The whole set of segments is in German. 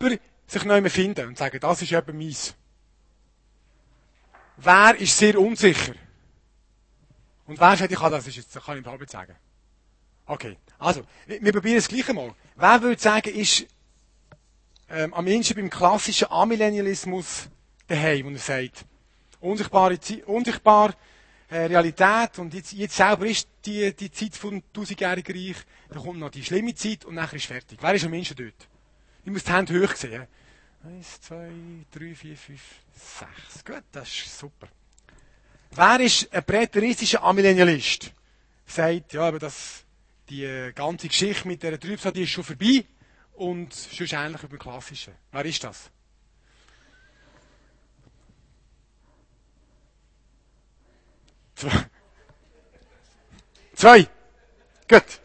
jemand sich mehr finden und sagen, das ist eben meins. Wer ist sehr unsicher? Und wer sagt, ich kann das, ist jetzt, das kann ich im Halbzeit sagen. Okay. Also, wir probieren es gleich einmal. Wer würde sagen, ist, ähm, am ehesten beim klassischen Amillennialismus daheim, wo er sagt, unsichtbare, unsichtbar, äh, Realität und jetzt, jetzt selber ist die, die Zeit vom tausendjährigen Reich, dann kommt noch die schlimme Zeit und nachher ist fertig. Wer ist am Menschen dort? Ich muss die Hände hoch sehen. Eins, zwei, drei, vier, fünf, sechs. Gut, das ist super. Wer ist ein präteristischer Amillennialist? Sagt, ja, aber das, die ganze Geschichte mit dieser Trübsal, die ist schon vorbei und sonst ähnlich wie beim Klassischen. Wer ist das? Zwei. Zwei. Gut.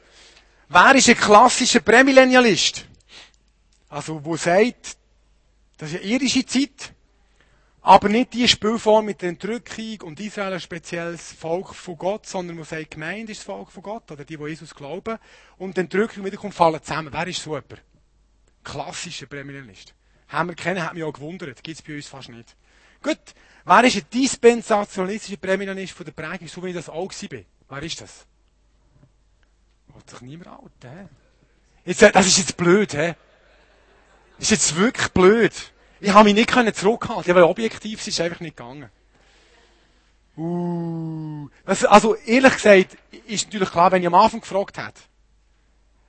Wer ist ein klassischer Prämillennialist? Also, wo sagt, das ist eine irische Zeit, aber nicht die Spielform mit der Entrückung und Israel ein spezielles Volk von Gott, sondern wo sagt, Gemeinde ist das Volk von Gott, oder die, die Jesus glauben, und die Entrückung wiederkommt, fallen zusammen. Wer ist so jemand? Klassischer Prämillennialist. Haben wir kennen, hat mich auch gewundert. Gibt es bei uns fast nicht. Gut. Wer ist ein dispensationalistischer Prämillennialist von der Prägung, so wie ich das auch war? Wer ist das? Wollt sich niemand alt, hä? Jetzt, das ist jetzt blöd, hä? Ist jetzt wirklich blöd. Ich habe mich nicht zurückhalten. Ich war objektiv, es ist einfach nicht gegangen. Uh, also, ehrlich gesagt, ist natürlich klar, wenn ich am Anfang gefragt hätte.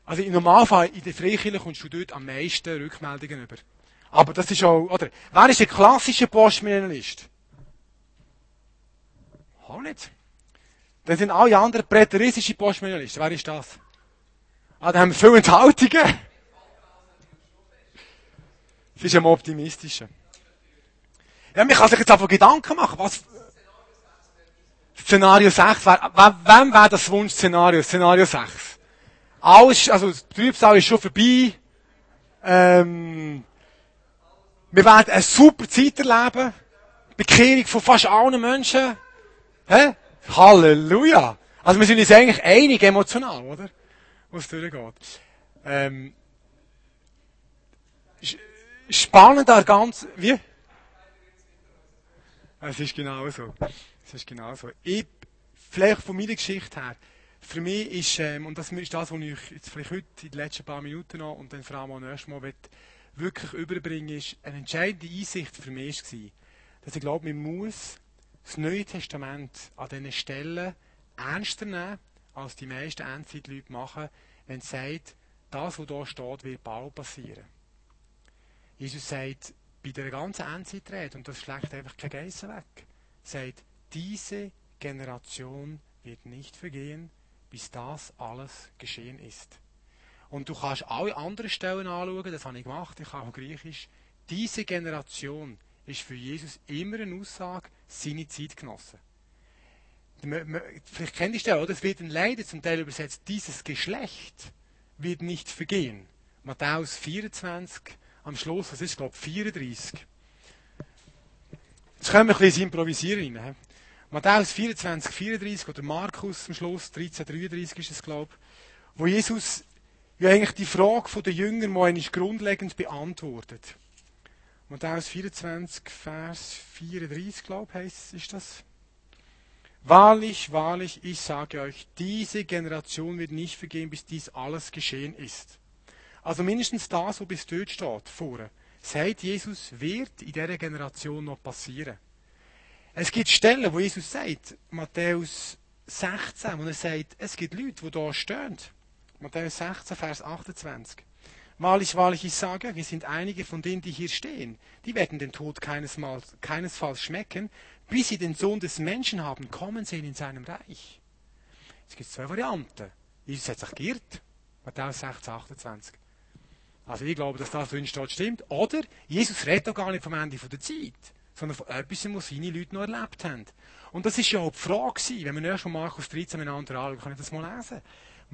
Also, im Normalfall, in der Freikirche kommst du dort am meisten Rückmeldungen über. Aber das ist auch, oder? Wer ist ein klassischer Postmillennialist? Auch nicht. Dann sind alle anderen präteristische Postmillennialisten. Wer ist das? Ah, da haben wir viele Enthaltungen. Das ist am optimistischen. Ja, man kann sich jetzt einfach Gedanken machen, was, Szenario 6 wäre, wem wäre das Wunschszenario? Szenario 6. Alles, also, das Trübsal ist schon vorbei, ähm, wir werden eine super Zeit erleben, Bekehrung von fast allen Menschen, hä? Halleluja! Also, wir sind uns eigentlich einig emotional, oder? Was durchgeht. Ähm, spannend da ganz, wie? Es ist genau so. Es ist genau so. Ich, vielleicht von meiner Geschichte her, für mich ist, ähm, und das ist das, was ich jetzt vielleicht heute in den letzten paar Minuten noch und dann vor allem auch nächstes Mal will, wirklich überbringen, ist eine entscheidende Einsicht für mich war, dass ich glaube, man muss das Neue Testament an diesen Stellen ernster nehmen, als die meisten Endzeitleute machen, wenn es sagt, das, was hier steht, wird bald passieren. Jesus sagt bei der ganzen Endzeitrede, und das schlägt einfach kein Geissen weg, sagt, diese Generation wird nicht vergehen, bis das alles geschehen ist. Und du kannst alle anderen Stellen anschauen, das habe ich gemacht, ich habe auch Griechisch. Diese Generation ist für Jesus immer eine Aussage, seine Zeitgenossen. Vielleicht kennt ihr die Stelle, oder? Es wird ein Leiden zum Teil übersetzt, dieses Geschlecht wird nicht vergehen. Matthäus 24, am Schluss, das ist, glaube ich, 34. Jetzt können wir ein bisschen improvisieren rein. Matthäus 24, 34 oder Markus am Schluss, 13, 33 ist es, glaube ich, wo Jesus ja eigentlich die Frage der Jünger mal grundlegend beantwortet. Matthäus 24, Vers 34, glaube ich, ist das. Wahrlich, wahrlich, ich sage euch, diese Generation wird nicht vergehen, bis dies alles geschehen ist. Also mindestens das, was bis dort steht, vorne, sagt Jesus, wird in dieser Generation noch passieren. Es gibt Stellen, wo Jesus sagt, Matthäus 16, wo er sagt, es gibt Leute, die da stehen. Matthäus 16, Vers 28. Wahrlich, wahrlich, ich sage, wir sind einige von denen, die hier stehen. Die werden den Tod keinesfalls, keinesfalls schmecken, bis sie den Sohn des Menschen haben kommen sehen in seinem Reich. Es gibt zwei Varianten. Jesus hat sich geirrt. Matthäus 16, 28. Also ich glaube, dass das drin steht, stimmt. Oder Jesus redet auch gar nicht vom Ende der Zeit, sondern von etwas, was seine Leute noch erlebt haben. Und das ist ja auch die Frage wenn wir erst mal Markus 13 miteinander anschauen, kann ich das mal lesen.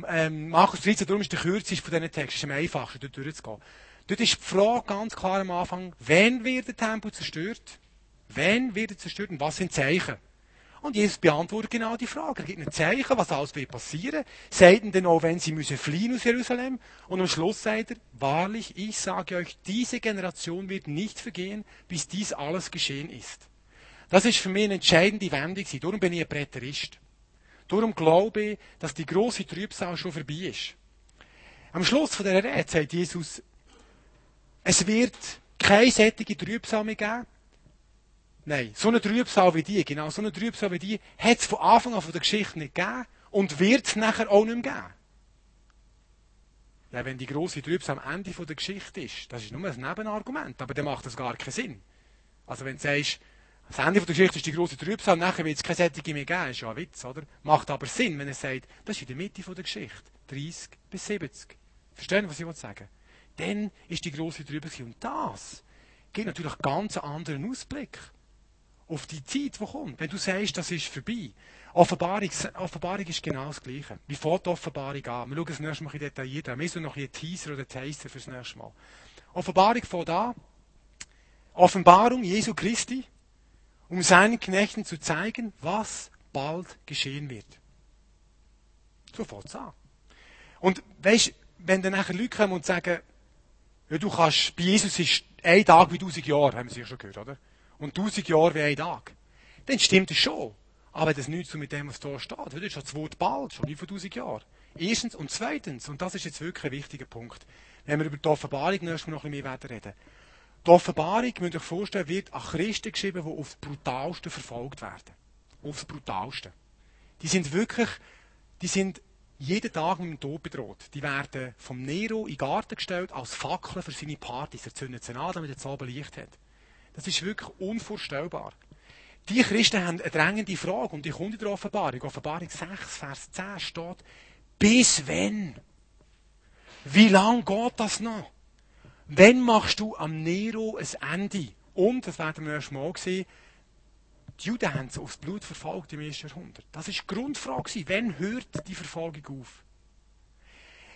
Ähm, Markus 13, darum ist der kürzeste von diesen Texten, ist am einfachsten, dort durchzugehen. Dort ist die Frage ganz klar am Anfang, wann wird der Tempel zerstört? Wann wird er zerstört und was sind Zeichen? Und Jesus beantwortet genau die Frage. Er gibt ein Zeichen, was alles wird passieren. Ihnen dann auch, wenn sie müssen fliehen aus Jerusalem. Und am Schluss sagt er, wahrlich, ich sage euch, diese Generation wird nicht vergehen, bis dies alles geschehen ist. Das ist für mich eine entscheidende Wendung. Darum bin ich ein Präterist. Darum glaube ich, dass die große Trübsal schon vorbei ist. Am Schluss von der Rede sagt Jesus, es wird keine sättige Trübsal mehr geben. Nein, so eine Trübsal wie die, genau, so eine Trübsal wie die, hat es von Anfang an von der Geschichte nicht gegeben und wird es nachher auch nicht mehr geben. Ja, wenn die große Trübsal am Ende von der Geschichte ist, das ist nur ein Nebenargument, aber dann macht das gar keinen Sinn. Also wenn du sagst, das Ende von der Geschichte ist die große Trübsal, nachher wird es keine Sättige mehr geben, ist ja ein Witz, oder? Macht aber Sinn, wenn er sagt, das ist in der Mitte von der Geschichte, 30 bis 70. Verstehen, was ich sagen Dann ist die große Trübsal. Und das gibt natürlich ganz einen anderen Ausblick auf die Zeit, die kommt. Wenn du sagst, das ist vorbei. Offenbarung, Offenbarung ist genau das Gleiche. Wie fängt die Offenbarung an? Wir schauen das nächste Mal ein detailliert. Wir sind noch ein Teaser oder Taster fürs nächste Mal. Offenbarung fängt an. Offenbarung Jesu Christi, um seinen Knechten zu zeigen, was bald geschehen wird. So fängt es an. Und weißt, wenn dann nachher Leute kommen und sagen, ja, du kannst, bei Jesus ist ein Tag wie tausend Jahre, haben wir sicher schon gehört, oder? Und tausend Jahre wie ein Tag, dann stimmt es schon. Aber das nichts so mit dem, was da steht. Das ist schon das Wort bald, schon wie vor tausend Jahren. Erstens und zweitens, und das ist jetzt wirklich ein wichtiger Punkt, wenn wir über die Offenbarung noch ein bisschen mehr reden Die Offenbarung, müsst ihr euch vorstellen, wird an Christen geschrieben, die aufs Brutalste verfolgt werden. Aufs Brutalste. Die sind wirklich, die sind jeden Tag mit dem Tod bedroht. Die werden vom Nero in den Garten gestellt als Fackeln für seine Partys. Er zündet sie an, damit er zu Abend Licht hat. Das ist wirklich unvorstellbar. Die Christen haben eine drängende Frage und die kommt in der Offenbarung. Offenbarung 6, Vers 10 steht, bis wenn? Wie lange geht das noch? Wann machst du am Nero ein Ende? Und, das werden wir erst mal sehen, die Juden haben sie aufs Blut verfolgt im ersten Jahrhundert. Das war die Grundfrage. Wann hört die Verfolgung auf?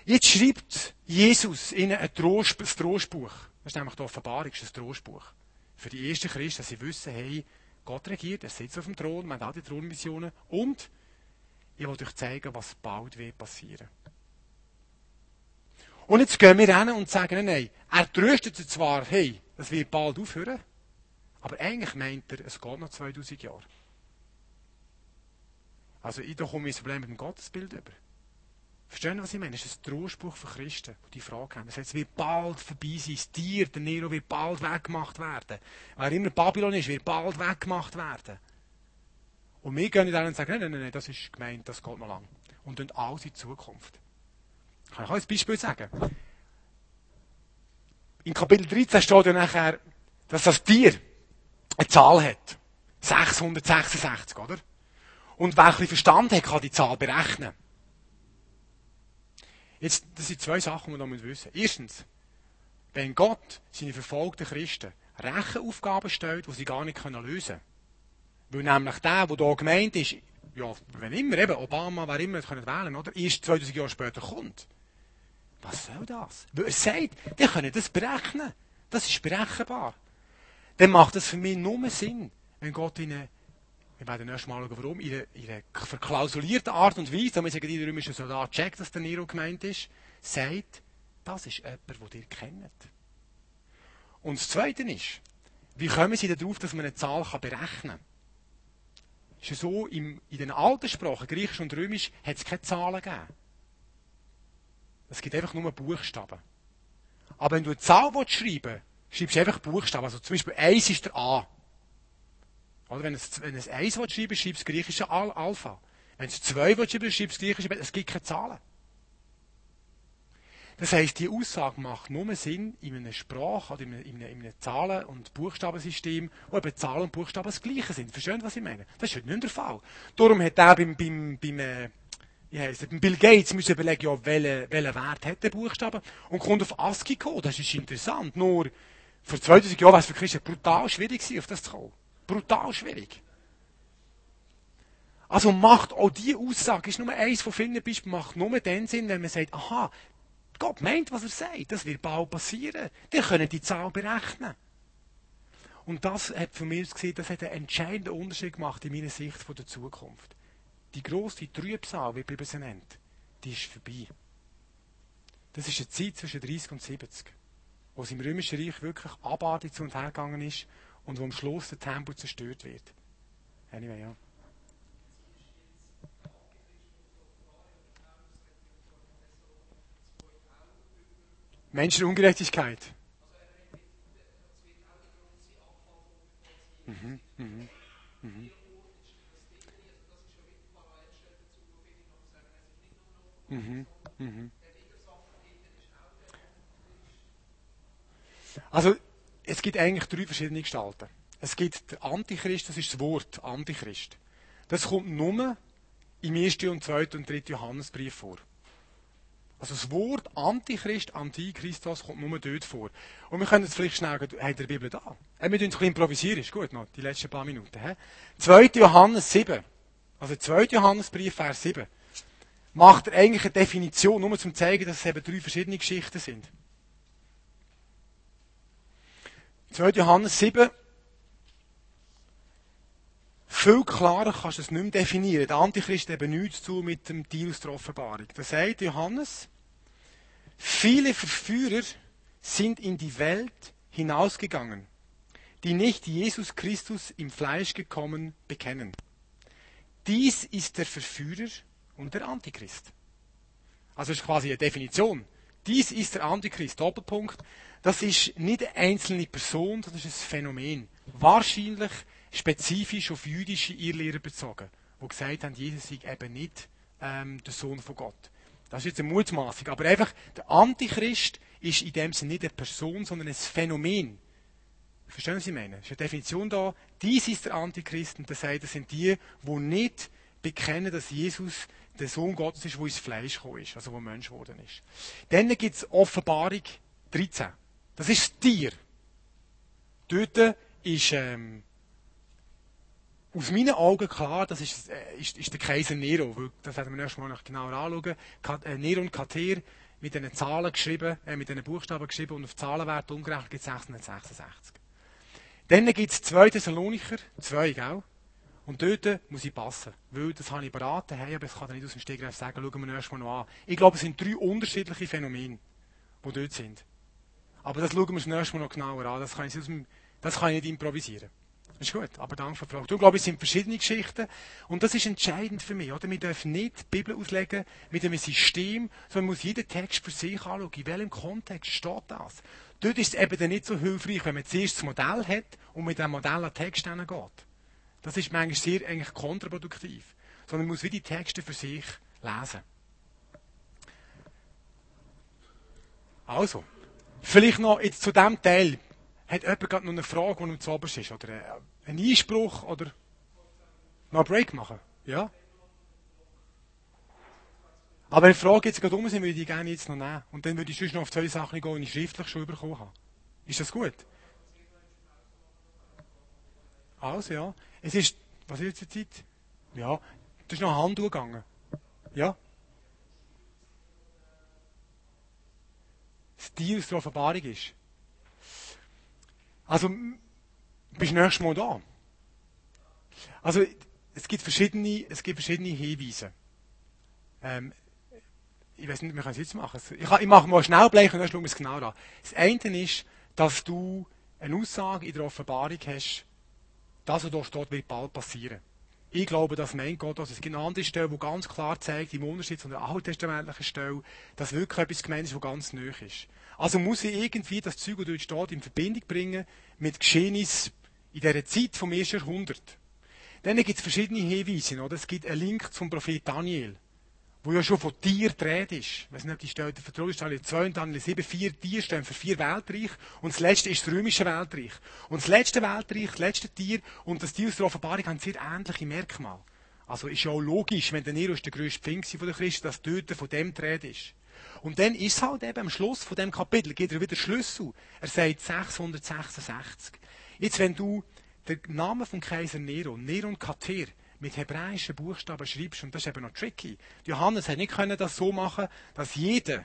Jetzt schreibt Jesus ihnen ein Trostbuch. Das ist nämlich die Offenbarung, das ist ein Trostbuch für die ersten Christen, dass sie wissen, hey, Gott regiert, er sitzt auf dem Thron, man hat auch die Thronmissionen und ich will euch zeigen, was bald wird passieren. Und jetzt gehen wir hin und sagen, nein, er tröstet sie zwar, hey, das wird bald aufhören, aber eigentlich meint er, es geht noch 2000 Jahre. Also, ich komme ein Problem mit dem Gottesbild über. Verstehen Sie, was ich meine? Das ist ein Trauerspruch für Christen, die die Frage haben. Das heißt, es wird bald vorbei sein. Das Tier, der Nero, wird bald weggemacht werden. Wer immer Babylon ist, wird bald weggemacht werden. Und wir gehen dann und sagen, nein, nein, nein, das ist gemeint, das geht noch lang. Und dann alles in Zukunft. Kann ich euch ein Beispiel sagen? In Kapitel 13 steht ja nachher, dass das Tier eine Zahl hat. 666, oder? Und wer ein Verstand hat, kann die Zahl berechnen. Jetzt, das sind zwei Sachen, die wir noch wissen Erstens, wenn Gott seine verfolgten Christen Rechenaufgaben stellt, die sie gar nicht lösen können. Weil nämlich der, der hier gemeint ist, ja, wenn immer, eben, Obama, wer immer können wählen, oder? Erst 2000 Jahre später kommt. Was soll das? Weil er sagt, die können das berechnen. Das ist berechenbar. Dann macht das für mich nur Sinn, wenn Gott ihnen wir werden erst mal schauen, warum. In einer verklausulierten Art und Weise, damit sagen die römischen Soldat checkt, dass der Nero gemeint ist, sagt, das ist jemand, den ihr kennt. Und das Zweite ist, wie kommen sie darauf, dass man eine Zahl berechnen kann? Ist ja so, im, in den alten Sprachen, Griechisch und Römisch, hat es keine Zahlen gegeben. Es gibt einfach nur Buchstaben. Aber wenn du eine Zahl schreiben willst, schreibst du einfach Buchstaben. Also zum Beispiel 1 ist der A. Oder wenn es, wenn es 1 schreiben will, schreibst du griechische Al Alpha. Wenn es 2 will, schreibst das griechische. Es gibt keine Zahlen. Das heisst, die Aussage macht nur Sinn in einer Sprache oder in einem, in einem Zahlen- und Buchstabensystem, wo eben Zahlen und Buchstaben das Gleiche sind. Verstehen was ich meine? Das ist heute nicht der Fall. Darum hat er beim, beim, beim, äh, wie heisst beim Bill Gates müssen überlegen, ja, welchen, welchen Wert hat der Buchstabe und kommt auf ASCII-Code. Das ist interessant. Nur, vor 2000 Jahren war es für Christen brutal schwierig, auf das zu kommen. Brutal schwierig. Also macht auch diese Aussage, ist nur eins von vielen Beispielen, macht nur den Sinn, wenn man sagt, aha, Gott meint, was er sagt, das wird bald passieren. Wir können die Zahl berechnen. Und das hat für mich gesehen, das hat einen entscheidenden Unterschied gemacht in meiner Sicht von der Zukunft. Die grosse Trübsal, wie die Bibel sie nennt, die ist vorbei. Das ist eine Zeit zwischen 30 und 70, wo es im Römischen Reich wirklich abartig zu und her gegangen ist und wo am Schluss der Tempel zerstört wird. Anyway, ja. Menschenungerechtigkeit. Mhm, mhm, mhm. Mhm, mhm. Also, es gibt eigentlich drei verschiedene Gestalten. Es gibt den Antichrist, das ist das Wort Antichrist. Das kommt nur im 1. und 2. und 3. Johannesbrief vor. Also das Wort Antichrist, Antichristos kommt nur dort vor. Und wir können es vielleicht schnell, habt ihr die Bibel da? wir müssen ein bisschen improvisieren, ist gut noch, die letzten paar Minuten. He? 2. Johannes 7, also 2. Johannesbrief, Vers 7, macht er eigentlich eine Definition, nur um zu zeigen, dass es eben drei verschiedene Geschichten sind. 2. Johannes 7, viel klarer kannst du es nicht mehr definieren. Der Antichrist eben nichts zu mit dem Deal der Offenbarung. Da sagt Johannes, viele Verführer sind in die Welt hinausgegangen, die nicht Jesus Christus im Fleisch gekommen bekennen. Dies ist der Verführer und der Antichrist. Also ist quasi eine Definition. Dies ist der Antichrist. Doppelpunkt. Das ist nicht eine einzelne Person, das ist ein Phänomen. Wahrscheinlich spezifisch auf jüdische Irrlehrer bezogen, die gesagt haben, Jesus sei eben nicht ähm, der Sohn von Gott. Das ist jetzt eine Mutmaßung. Aber einfach, der Antichrist ist in dem Sinne nicht eine Person, sondern ein Phänomen. Verstehen Sie, was ich meine? Es ist eine Definition da. Dies ist der Antichrist und das sind die, die nicht bekennen, dass Jesus der Sohn Gottes ist, der ins Fleisch gekommen ist, also wo Mensch geworden ist. Dann gibt es Offenbarung 13. Das ist das Tier. Dort ist ähm, aus meinen Augen klar, das ist, äh, ist, ist der Kaiser Nero. Weil, das werden wir erstmal noch genauer anschauen. Äh, Nero und Kater mit diesen Zahlen geschrieben, äh, mit diesen Buchstaben geschrieben und auf Zahlenwert umgerechnet gibt es 666. Dann gibt es zwei Thessalonicher, zwei, gell? Und dort muss ich passen. Weil, das habe ich beraten, hey, aber ich kann nicht aus dem Stegreif sagen, schauen wir erstmal noch an. Ich glaube, es sind drei unterschiedliche Phänomene, die dort sind. Aber das schauen wir uns nächstes Mal noch genauer an. Das kann ich, das kann ich nicht improvisieren. Das ist gut, aber danke für die Frage. Du glaube, es sind verschiedene Geschichten und das ist entscheidend für mich. Oder? Wir dürfen nicht die Bibel auslegen mit einem System, sondern man muss jeden Text für sich anschauen. In welchem Kontext steht das? Dort ist es eben nicht so hilfreich, wenn man zuerst das Modell hat und mit dem Modell an Text geht. Das ist manchmal sehr eigentlich kontraproduktiv. Sondern man muss wie die Texte für sich lesen. Also, vielleicht noch jetzt zu dem Teil. Hat jemand gerade noch eine Frage, die ihm zu oberst ist? Oder einen Einspruch? Oder noch einen Break machen? Ja? Aber wenn Fragen jetzt gerade um sind, würde ich die gerne jetzt noch nehmen. Und dann würde ich sonst noch auf zwei Sachen gehen, die ich schriftlich schon bekommen habe. Ist das gut? Also, ja. Es ist, was ist jetzt die Zeit? Ja, das ist noch Hand gegangen. Ja? Das Tier aus der Offenbarung ist. Also, bist du nächstes Mal da? Also, es gibt verschiedene, es gibt verschiedene Hinweise. Ähm, ich weiß nicht, wir können es jetzt machen. Ich, ich mache mal schnell Blech und dann schauen wir es genau an. Das eine ist, dass du eine Aussage in der Offenbarung hast, das, was dort steht, wird bald passieren. Ich glaube, dass mein Gott, also es gibt eine andere Stelle, die ganz klar zeigt, im Unterschied zu einer alttestamentlichen Stelle, dass wirklich etwas gemeint ist, was ganz nöch ist. Also muss ich irgendwie das Zeug, das dort steht, in Verbindung bringen mit Geschehnissen in dieser Zeit vom ersten Jahrhundert. Dann gibt es verschiedene Hinweise. Oder? Es gibt einen Link zum Prophet Daniel wo ja schon von Tier dreht ist. Ich weiß nicht, ob die Stelle der Vertrauen ist, Daniel 2 und Daniel 7, vier Tiere stehen für vier Weltreich und das letzte ist das römische Weltreich. Und das letzte Weltreich, das letzte Tier und das Tier aus der Offenbarung haben sehr ähnliche Merkmale. Also ist ja auch logisch, wenn der Nero der grösste Pfingst von der Christen, dass dort von dem dreht ist. Und dann ist halt eben am Schluss von dem Kapitel, geht er wieder Schlüssel. Er sagt 666. Jetzt, wenn du den Namen vom Kaiser Nero, Nero und Kater, mit hebräischen Buchstaben schreibst, und das ist eben noch tricky. Johannes hat nicht das so machen, dass jeder,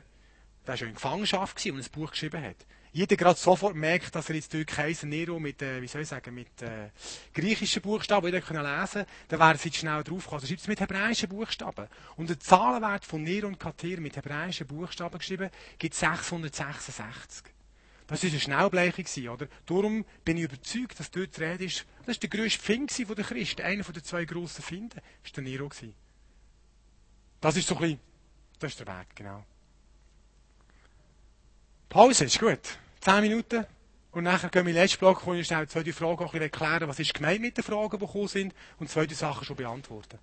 der war ja in Gefangenschaft und ein Buch geschrieben hat, jeder gerade sofort merkt, dass er jetzt durch Kaiser Nero mit, äh, wie soll ich sagen, mit äh, griechischen Buchstaben lesen, dann wäre es jetzt schnell drauf Also schreibt es mit hebräischen Buchstaben. Und der Zahlenwert von Nero und Kater mit hebräischen Buchstaben geschrieben, gibt 666. Das war eine Schnellbleiche, oder? Darum bin ich überzeugt, dass dort die Rede ist, das war der grösste Find der Christen, einer der zwei grossen Finden, war der Nero. Das ist so ein bisschen, das ist der Weg, genau. Pause ist gut. Zehn Minuten. Und nachher gehen wir in den letzten Block, wo ich schnell zwei Fragen auch erklären, was ist gemeint mit den Fragen, die gekommen sind, und zwei Sachen schon beantworten.